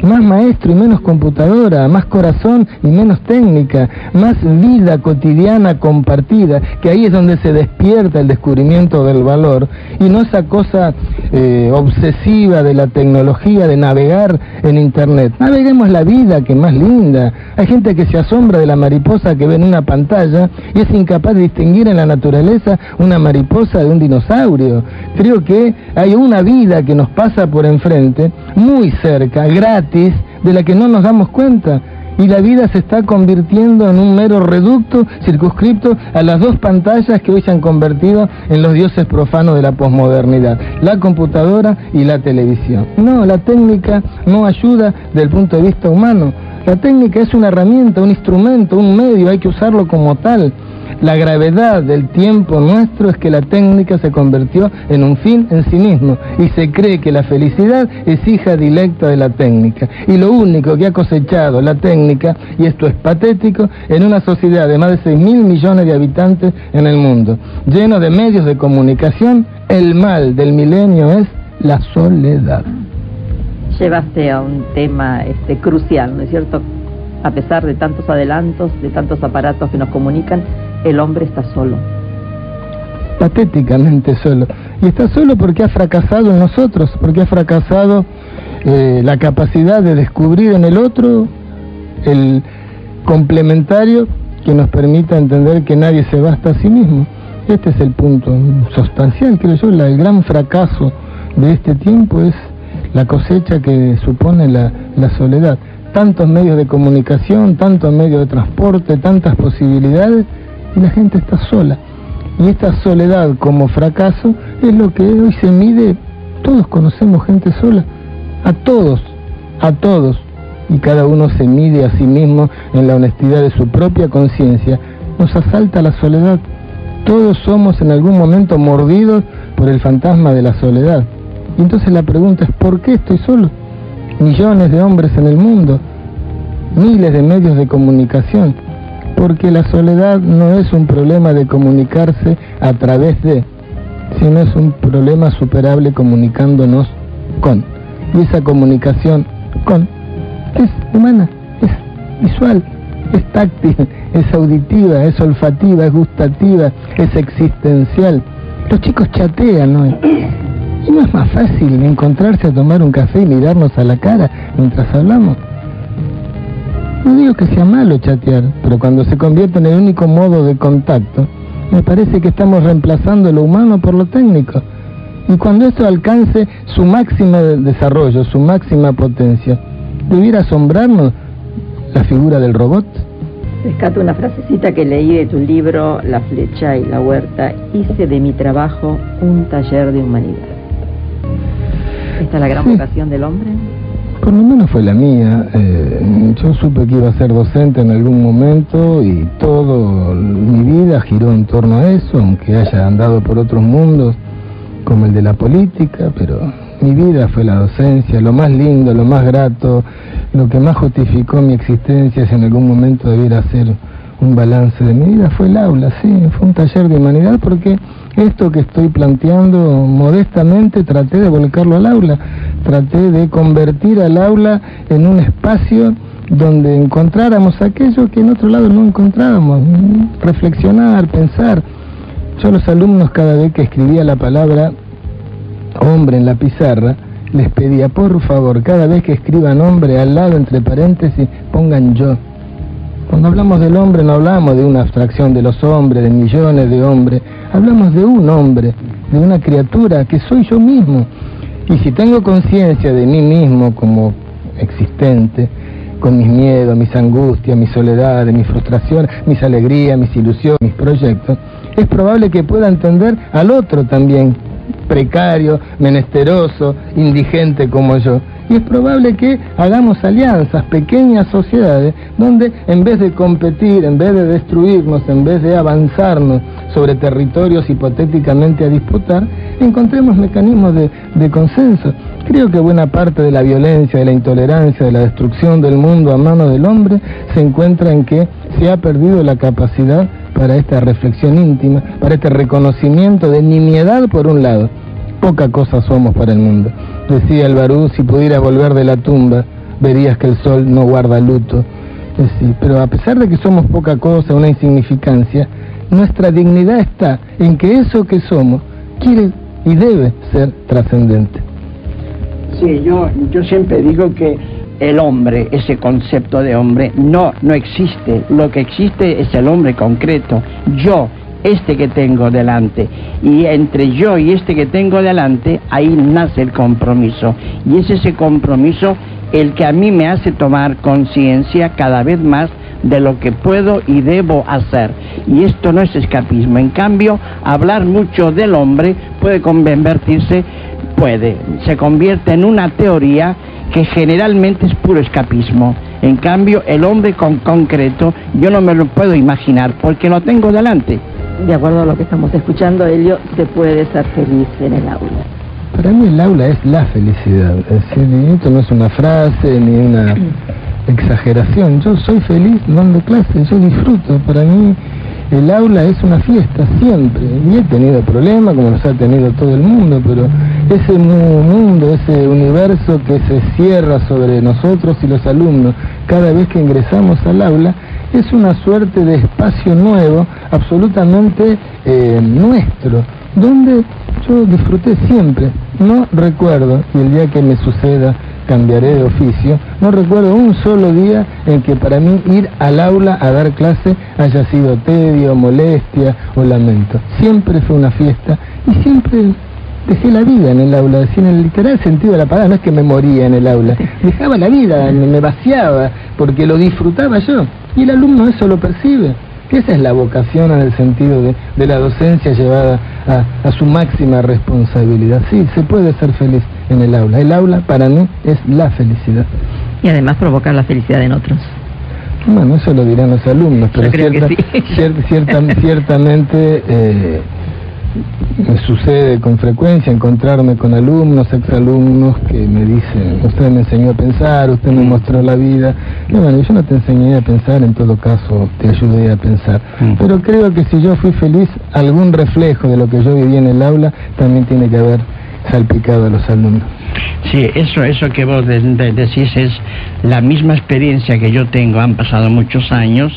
más maestro y menos computadora, más corazón y menos técnica, más vida cotidiana compartida, que ahí es donde se despierta el descubrimiento del valor y no esa cosa eh, obsesiva de la tecnología de navegar en internet. Naveguemos la vida, que más linda. Hay gente que se asombra de la mariposa que ve en una pantalla y es incapaz de distinguir en la naturaleza una mariposa de un dinosaurio. Creo que hay una vida que nos pasa por enfrente, muy cerca, de la que no nos damos cuenta y la vida se está convirtiendo en un mero reducto circunscripto a las dos pantallas que hoy se han convertido en los dioses profanos de la posmodernidad, la computadora y la televisión. No, la técnica no ayuda desde el punto de vista humano. La técnica es una herramienta, un instrumento, un medio, hay que usarlo como tal. La gravedad del tiempo nuestro es que la técnica se convirtió en un fin en sí mismo y se cree que la felicidad es hija directa de la técnica. Y lo único que ha cosechado la técnica, y esto es patético, en una sociedad de más de 6 mil millones de habitantes en el mundo, lleno de medios de comunicación, el mal del milenio es la soledad. Llevaste a un tema este, crucial, ¿no es cierto? A pesar de tantos adelantos, de tantos aparatos que nos comunican, el hombre está solo. Patéticamente solo. Y está solo porque ha fracasado en nosotros, porque ha fracasado eh, la capacidad de descubrir en el otro el complementario que nos permita entender que nadie se basta a sí mismo. Este es el punto sustancial, creo yo, el gran fracaso de este tiempo es la cosecha que supone la, la soledad. Tantos medios de comunicación, tantos medios de transporte, tantas posibilidades, y la gente está sola. Y esta soledad como fracaso es lo que hoy se mide, todos conocemos gente sola, a todos, a todos, y cada uno se mide a sí mismo en la honestidad de su propia conciencia, nos asalta la soledad. Todos somos en algún momento mordidos por el fantasma de la soledad. Y entonces la pregunta es, ¿por qué estoy solo? Millones de hombres en el mundo, miles de medios de comunicación, porque la soledad no es un problema de comunicarse a través de, sino es un problema superable comunicándonos con. Y esa comunicación con es humana, es visual, es táctil, es auditiva, es olfativa, es gustativa, es existencial. Los chicos chatean hoy. ¿Y no es más fácil encontrarse a tomar un café y mirarnos a la cara mientras hablamos? No digo que sea malo chatear, pero cuando se convierte en el único modo de contacto, me parece que estamos reemplazando lo humano por lo técnico. Y cuando esto alcance su máximo desarrollo, su máxima potencia, ¿debiera asombrarnos la figura del robot? Rescato una frasecita que leí de tu libro La flecha y la huerta. Hice de mi trabajo un taller de humanidad. ¿Esta es la gran vocación del hombre? Por lo menos fue la mía. Eh, yo supe que iba a ser docente en algún momento y toda mi vida giró en torno a eso, aunque haya andado por otros mundos como el de la política, pero mi vida fue la docencia, lo más lindo, lo más grato, lo que más justificó mi existencia si en algún momento debiera ser un balance de mi vida fue el aula, sí, fue un taller de humanidad porque esto que estoy planteando modestamente traté de volcarlo al aula, traté de convertir al aula en un espacio donde encontráramos aquello que en otro lado no encontrábamos, reflexionar, pensar. Yo a los alumnos cada vez que escribía la palabra hombre en la pizarra, les pedía por favor, cada vez que escriban hombre al lado entre paréntesis, pongan yo. Cuando hablamos del hombre no hablamos de una abstracción de los hombres, de millones de hombres, hablamos de un hombre, de una criatura que soy yo mismo. Y si tengo conciencia de mí mismo como existente, con mis miedos, mis angustias, mis soledades, mis frustraciones, mis alegrías, mis ilusiones, mis proyectos, es probable que pueda entender al otro también, precario, menesteroso, indigente como yo y es probable que hagamos alianzas, pequeñas sociedades, donde en vez de competir, en vez de destruirnos, en vez de avanzarnos sobre territorios hipotéticamente a disputar, encontremos mecanismos de, consenso. Creo que buena parte de la violencia, de la intolerancia, de la destrucción del mundo a mano del hombre se encuentra en que se ha perdido la capacidad para esta reflexión íntima, para este reconocimiento de nimiedad por un lado. Poca cosa somos para el mundo. Decía el Barú, si pudiera volver de la tumba, verías que el sol no guarda luto. pero a pesar de que somos poca cosa, una insignificancia, nuestra dignidad está en que eso que somos quiere y debe ser trascendente. Sí, yo, yo siempre digo que el hombre, ese concepto de hombre, no, no existe. Lo que existe es el hombre concreto. Yo, este que tengo delante. Y entre yo y este que tengo delante, ahí nace el compromiso. Y es ese compromiso el que a mí me hace tomar conciencia cada vez más de lo que puedo y debo hacer. Y esto no es escapismo. En cambio, hablar mucho del hombre puede convertirse, puede, se convierte en una teoría que generalmente es puro escapismo. En cambio, el hombre con concreto yo no me lo puedo imaginar porque lo tengo delante de acuerdo a lo que estamos escuchando, Elio, se puede ser feliz en el aula. Para mí el aula es la felicidad. Es decir, esto no es una frase ni una exageración. Yo soy feliz dando clases, yo disfruto. Para mí el aula es una fiesta siempre. Y he tenido problemas, como los ha tenido todo el mundo, pero ese mundo, ese universo que se cierra sobre nosotros y los alumnos cada vez que ingresamos al aula, es una suerte de espacio nuevo, absolutamente eh, nuestro, donde yo disfruté siempre. No recuerdo, y el día que me suceda cambiaré de oficio, no recuerdo un solo día en que para mí ir al aula a dar clase haya sido tedio, molestia o lamento. Siempre fue una fiesta y siempre dejé la vida en el aula, decir, en el literal sentido de la palabra, no es que me moría en el aula, dejaba la vida, me vaciaba, porque lo disfrutaba yo. Y el alumno eso lo percibe. Esa es la vocación en el sentido de, la docencia llevada a, su máxima responsabilidad. Sí, se puede ser feliz en el aula. El aula para mí es la felicidad. Y además provocar la felicidad en otros. Bueno, eso lo dirán los alumnos, pero ciertamente eh, sucede con frecuencia encontrarme con alumnos, exalumnos que me dicen, usted me enseñó a pensar, usted me mostró la vida. Y bueno, yo no te enseñé a pensar, en todo caso te ayudé a pensar. Mm. Pero creo que si yo fui feliz, algún reflejo de lo que yo viví en el aula también tiene que haber salpicado a los alumnos. Sí, eso, eso que vos decís es la misma experiencia que yo tengo, han pasado muchos años,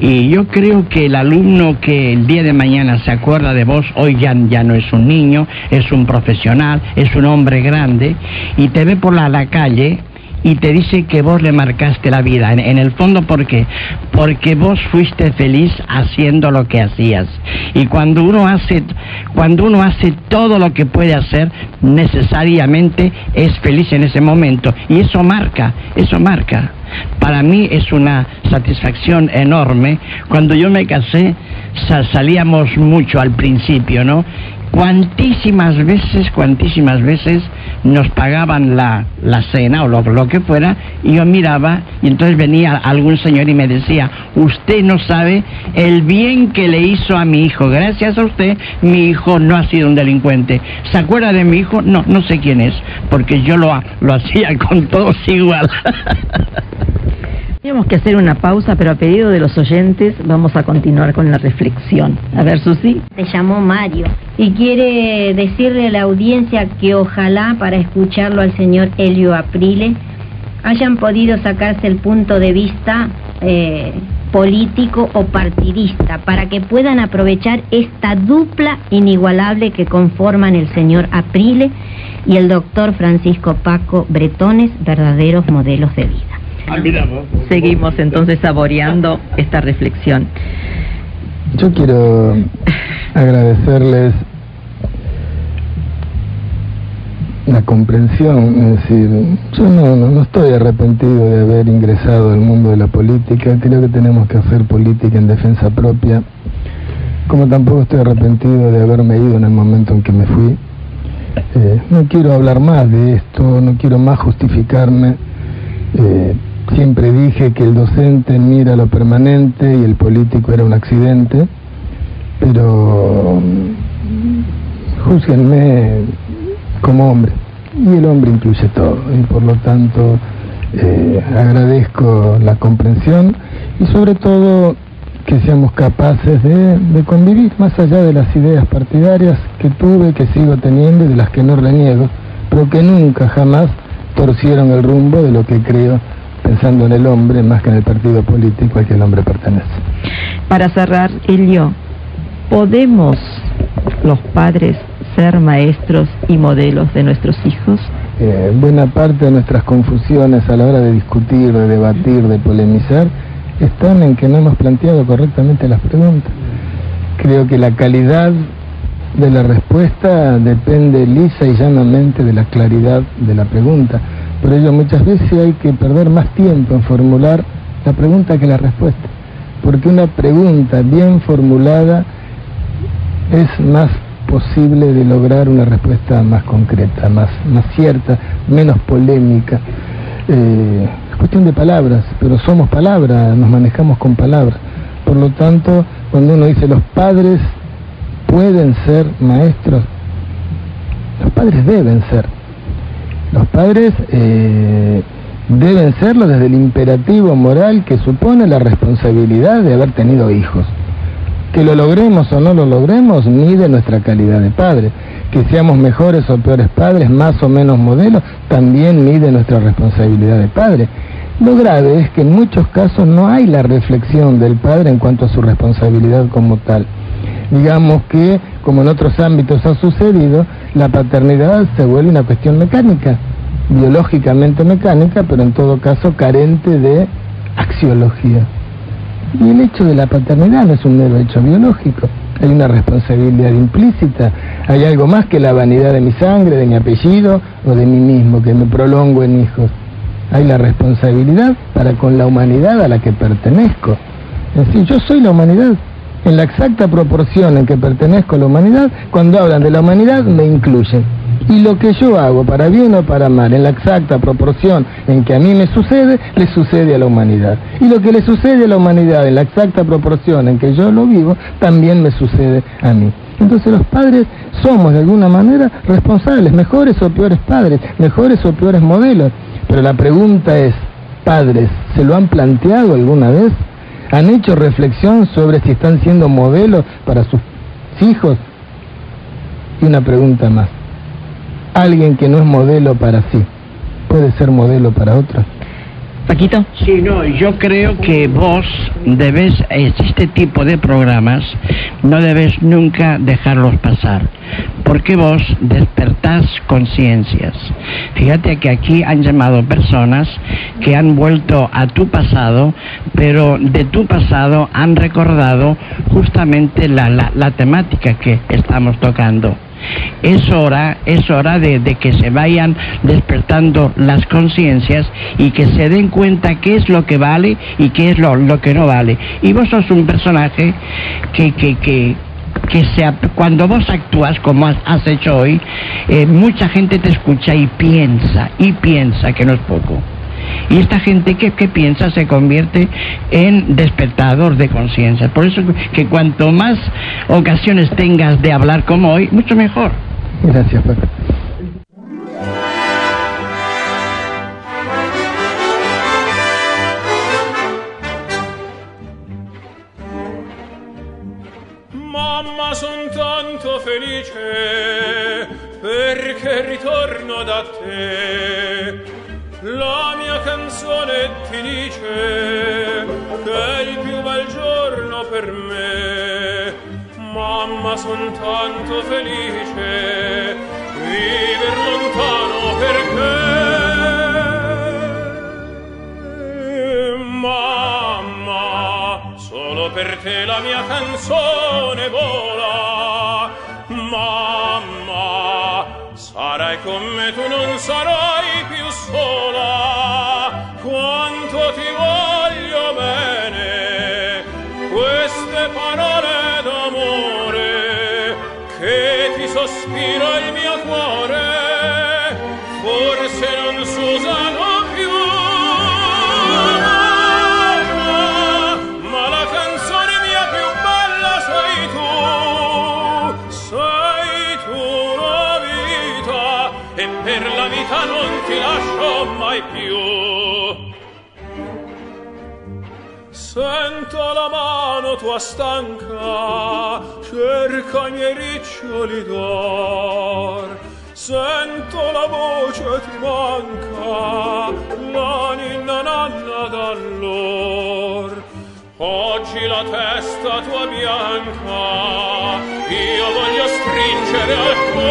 y yo creo que el alumno que el día de mañana se acuerda de vos, hoy ya, ya no es un niño, es un profesional, es un hombre grande, y te ve por la, la calle, y te dice que vos le marcaste la vida. En, el fondo, ¿por qué? Porque vos fuiste feliz haciendo lo que hacías. Y cuando uno hace, cuando uno hace todo lo que puede hacer, necesariamente es feliz en ese momento. Y eso marca, eso marca. Para mí es una satisfacción enorme. Cuando yo me casé, salíamos mucho al principio, ¿no? Cuantísimas veces, cuantísimas veces nos pagaban la, la cena o lo, lo, que fuera y yo miraba y entonces venía algún señor y me decía, usted no sabe el bien que le hizo a mi hijo, gracias a usted mi hijo no ha sido un delincuente. ¿Se acuerda de mi hijo? No, no sé quién es, porque yo lo, lo hacía con todos igual. Tenemos que hacer una pausa, pero a pedido de los oyentes vamos a continuar con la reflexión. A ver, Susi. Se llamó Mario y quiere decirle a la audiencia que ojalá para escucharlo al señor Helio Aprile hayan podido sacarse el punto de vista eh, político o partidista para que puedan aprovechar esta dupla inigualable que conforman el señor Aprile y el doctor Francisco Paco Bretones, verdaderos modelos de vida. Ah, Seguimos entonces saboreando esta reflexión. Yo quiero agradecerles la comprensión, es decir, yo no, no, estoy arrepentido de haber ingresado al mundo de la política, creo que tenemos que hacer política en defensa propia, como tampoco estoy arrepentido de haberme ido en el momento en que me fui. Eh, no quiero hablar más de esto, no quiero más justificarme. Eh, siempre dije que el docente mira lo permanente y el político era un accidente, pero mm, juzguenme como hombre. Y el hombre incluye todo. Y por lo tanto eh, agradezco la comprensión y sobre todo que seamos capaces de, de, convivir más allá de las ideas partidarias que tuve, que sigo teniendo y de las que no reniego, pero que nunca jamás torcieron el rumbo de lo que creo pensando en el hombre más que en el partido político al que el hombre pertenece. Para cerrar, Elio, ¿podemos los padres ser maestros y modelos de nuestros hijos? Eh, buena parte de nuestras confusiones a la hora de discutir, de debatir, de polemizar, están en que no hemos planteado correctamente las preguntas. Creo que la calidad de la respuesta depende lisa y llanamente de la claridad de la pregunta. Por ello muchas veces hay que perder más tiempo en formular la pregunta que la respuesta, porque una pregunta bien formulada es más posible de lograr una respuesta más concreta, más, más cierta, menos polémica. Eh, es cuestión de palabras, pero somos palabras, nos manejamos con palabras. Por lo tanto, cuando uno dice los padres pueden ser maestros, los padres deben ser. Los padres eh, deben serlo desde el imperativo moral que supone la responsabilidad de haber tenido hijos. Que lo logremos o no lo logremos mide nuestra calidad de padre. Que seamos mejores o peores padres, más o menos modelos, también mide nuestra responsabilidad de padre. Lo grave es que en muchos casos no hay la reflexión del padre en cuanto a su responsabilidad como tal. Digamos que, como en otros ámbitos ha sucedido, la paternidad se vuelve una cuestión mecánica, biológicamente mecánica, pero en todo caso carente de axiología. Y el hecho de la paternidad no es un mero hecho biológico, hay una responsabilidad implícita, hay algo más que la vanidad de mi sangre, de mi apellido o de mí mismo, que me prolongo en hijos. Hay la responsabilidad para con la humanidad a la que pertenezco. Es decir, yo soy la humanidad, en la exacta proporción en que pertenezco a la humanidad, cuando hablan de la humanidad me incluyen. Y lo que yo hago, para bien o para mal, en la exacta proporción en que a mí me sucede, le sucede a la humanidad. Y lo que le sucede a la humanidad en la exacta proporción en que yo lo vivo, también me sucede a mí. Entonces los padres somos de alguna manera responsables, mejores o peores padres, mejores o peores modelos. Pero la pregunta es, padres, ¿se lo han planteado alguna vez? ¿Han hecho reflexión sobre si están siendo modelos para sus hijos? Y una pregunta más alguien que no es modelo para sí puede ser modelo para otros. Paquito. Sí, no, yo creo que vos debes, este tipo de programas, no debes nunca dejarlos pasar, porque vos despertás conciencias. Fíjate que aquí han llamado personas que han vuelto a tu pasado, pero de tu pasado han recordado justamente la, la, la temática que estamos tocando es hora, es hora de, que se vayan despertando las conciencias y que se den cuenta qué es lo que vale y qué es lo, que no vale. Y vos sos un personaje que, que, que, que sea, cuando vos actúas como has, hecho hoy, eh, mucha gente te escucha y piensa, y piensa que no es poco. Y esta gente que, que piensa se convierte en despertador de conciencia. Por eso que cuanto más ocasiones tengas de hablar como hoy, mucho mejor. Gracias, Paco. Mamma son tanto felice perché ritorno da te La mia canzone ti dice che è il più bel giorno per me. Mamma, son tanto felice viver lontano perché. Mamma, solo per te la mia canzone vola. Mamma, Sarai con me, tu non sarai più sola, quanto ti voglio bene. Queste parole stanca cerca i miei riccioli d'or. Sento la voce ti manca la ninna nanna d'allor. Oggi la testa tua bianca io voglio stringere al cuor.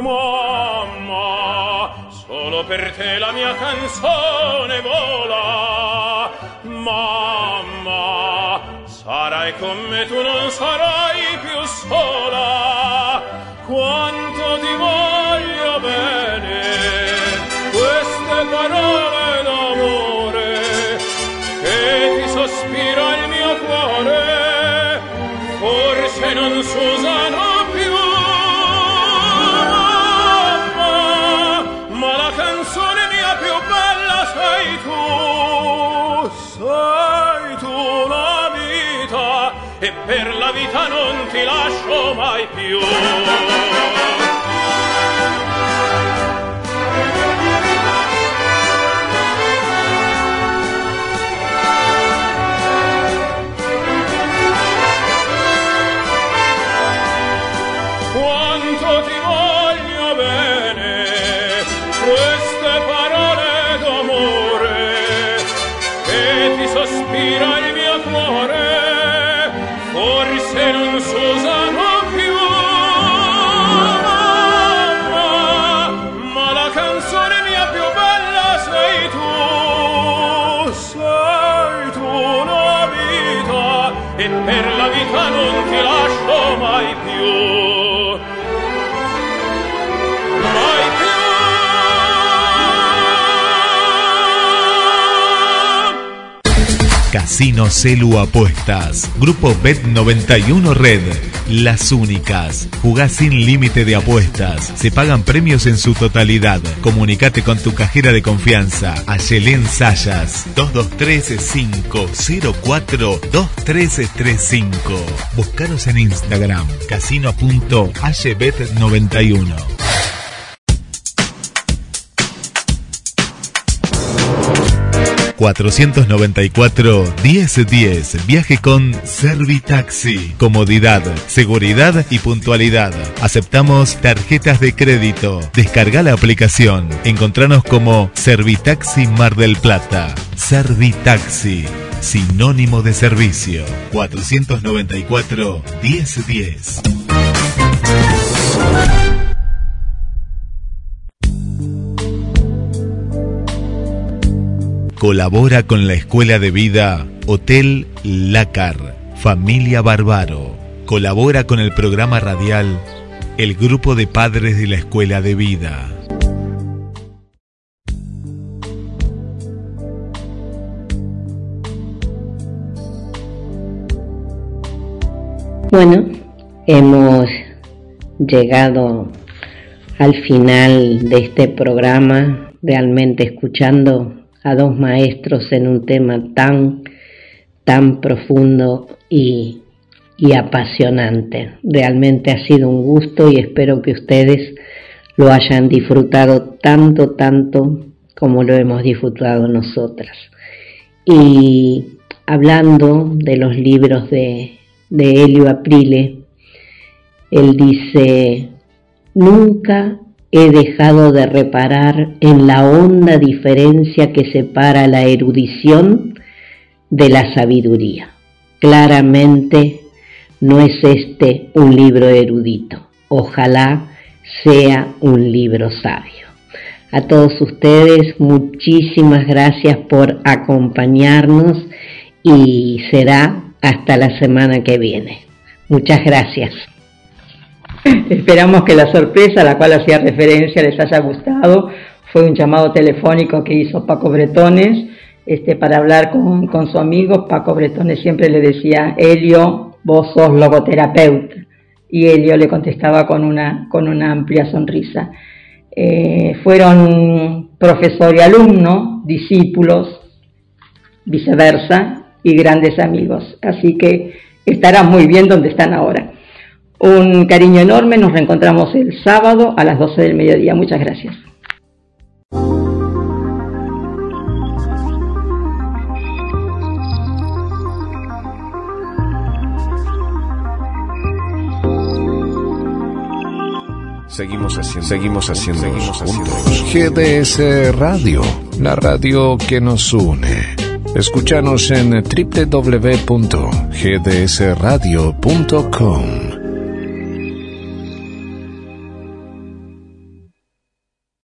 Mamma solo per te la mia canzone vola mamma sarai con me tu non sarai più sola. Quanto ti voglio bene queste parole e per la vita non ti lascio mai più. Casino Celu Apuestas. Grupo Bet91 Red. Las únicas. Jugás sin límite de apuestas. Se pagan premios en su totalidad. Comunicate con tu cajera de confianza. Ayelén Sayas. 223-504-2335. Buscaros en Instagram. Casino.aybet91. ...494-1010... Viaje con Servitaxi. Comodidad, seguridad y puntualidad. Aceptamos tarjetas de crédito. Descarga la aplicación. Encontranos como Servitaxi Mar del Plata. Servitaxi. Sinónimo de servicio. 494-1010. Colabora con la Escuela de Vida Hotel Lácar, Familia Barbaro. Colabora con el programa radial El Grupo de Padres de la Escuela de Vida. Bueno, hemos llegado al final de este programa, realmente escuchando dos maestros en un tema tan, tan profundo y, y apasionante. Realmente ha sido un gusto y espero que ustedes lo hayan disfrutado tanto, tanto como lo hemos disfrutado nosotras. Y hablando de los libros de de Helio Aprile. Él dice, nunca he dejado de reparar en la honda diferencia que separa la erudición de la sabiduría. Claramente no es este un libro erudito, ojalá sea un libro sabio. A todos ustedes muchísimas gracias por acompañarnos y será hasta la semana que viene. Muchas gracias. Esperamos que la sorpresa a la cual hacía referencia les haya gustado. Fue un llamado telefónico que hizo Paco Bretones este, para hablar con, con su amigo. Paco Bretones siempre le decía, Helio, vos sos logoterapeuta. Y Helio le contestaba con una, con una amplia sonrisa. Eh, fueron profesor y alumno, discípulos, viceversa, y grandes amigos. Así que estarán muy bien donde están ahora. Un cariño enorme, nos reencontramos el sábado a las 12 del mediodía. Muchas gracias. Seguimos haciendo, seguimos haciendo, seguimos juntos. GDS Radio, la radio que nos une. Escúchanos en www.gdsradio.com.